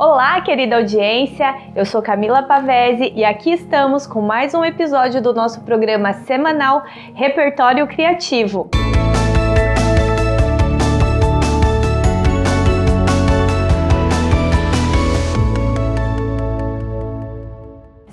Olá, querida audiência! Eu sou Camila Pavese e aqui estamos com mais um episódio do nosso programa semanal Repertório Criativo.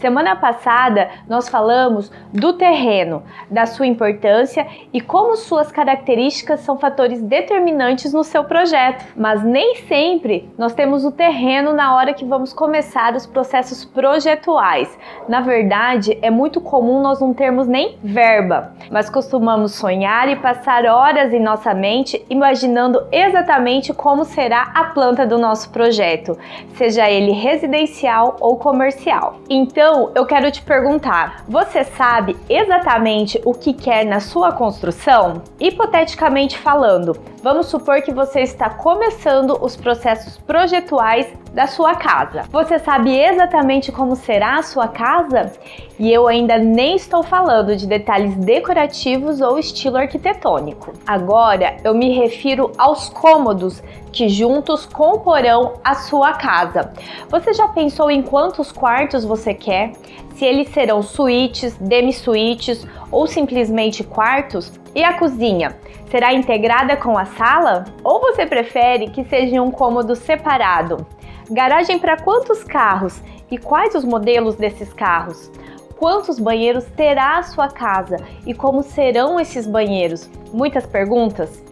Semana passada nós falamos do terreno, da sua importância e como suas características são fatores determinantes no seu projeto. Mas nem sempre nós temos o terreno na hora que vamos começar os processos projetuais. Na verdade, é muito comum nós não termos nem verba, mas costumamos sonhar e passar horas em nossa mente imaginando exatamente como será a planta do nosso projeto, seja ele residencial ou comercial. Então, então, eu quero te perguntar: você sabe exatamente o que quer na sua construção? Hipoteticamente falando, vamos supor que você está começando os processos projetuais da sua casa. Você sabe exatamente como será a sua casa? E eu ainda nem estou falando de detalhes decorativos ou estilo arquitetônico. Agora eu me refiro aos cômodos que juntos comporão a sua casa. Você já pensou em quantos quartos você quer? Se eles serão suítes, demi-suítes ou simplesmente quartos? E a cozinha? Será integrada com a sala? Ou você prefere que seja um cômodo separado? Garagem para quantos carros e quais os modelos desses carros? Quantos banheiros terá a sua casa e como serão esses banheiros? Muitas perguntas?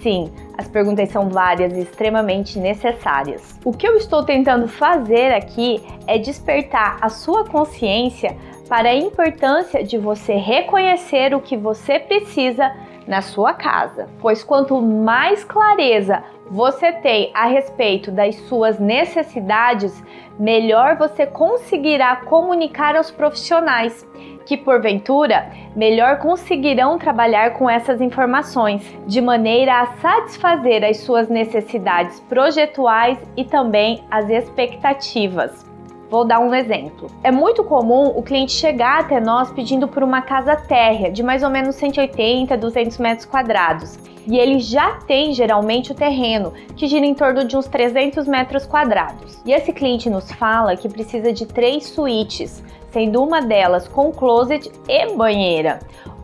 Sim, as perguntas são várias e extremamente necessárias. O que eu estou tentando fazer aqui é despertar a sua consciência para a importância de você reconhecer o que você precisa na sua casa, pois quanto mais clareza você tem a respeito das suas necessidades, melhor você conseguirá comunicar aos profissionais que, porventura, melhor conseguirão trabalhar com essas informações, de maneira a satisfazer as suas necessidades projetuais e também as expectativas. Vou dar um exemplo. É muito comum o cliente chegar até nós pedindo por uma casa térrea de mais ou menos 180, 200 metros quadrados. E ele já tem geralmente o terreno, que gira em torno de uns 300 metros quadrados. E esse cliente nos fala que precisa de três suítes, sendo uma delas com closet e banheira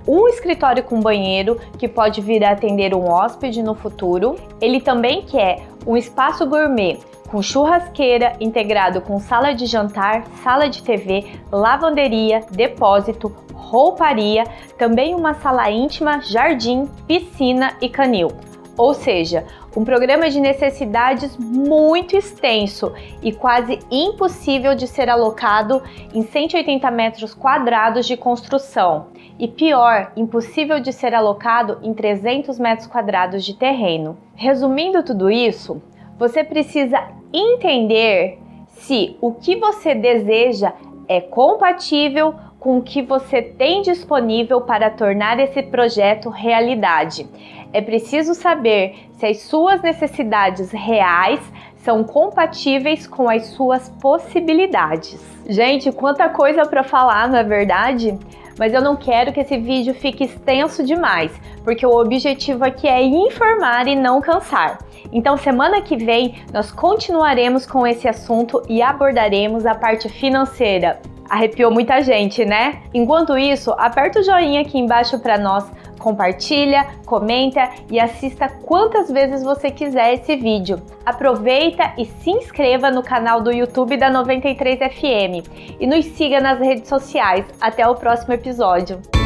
um escritório com banheiro que pode vir a atender um hóspede no futuro. Ele também quer um espaço gourmet com churrasqueira integrado com sala de jantar, sala de TV, lavanderia, depósito, rouparia, também uma sala íntima, jardim, piscina e canil. Ou seja, um programa de necessidades muito extenso e quase impossível de ser alocado em 180 metros quadrados de construção. E pior, impossível de ser alocado em 300 metros quadrados de terreno. Resumindo tudo isso, você precisa entender se o que você deseja é compatível com o que você tem disponível para tornar esse projeto realidade. É preciso saber se as suas necessidades reais são compatíveis com as suas possibilidades. Gente, quanta coisa para falar, não é verdade? Mas eu não quero que esse vídeo fique extenso demais, porque o objetivo aqui é informar e não cansar. Então, semana que vem, nós continuaremos com esse assunto e abordaremos a parte financeira. Arrepiou muita gente, né? Enquanto isso, aperta o joinha aqui embaixo para nós, compartilha, comenta e assista quantas vezes você quiser esse vídeo. Aproveita e se inscreva no canal do YouTube da 93FM e nos siga nas redes sociais. Até o próximo episódio.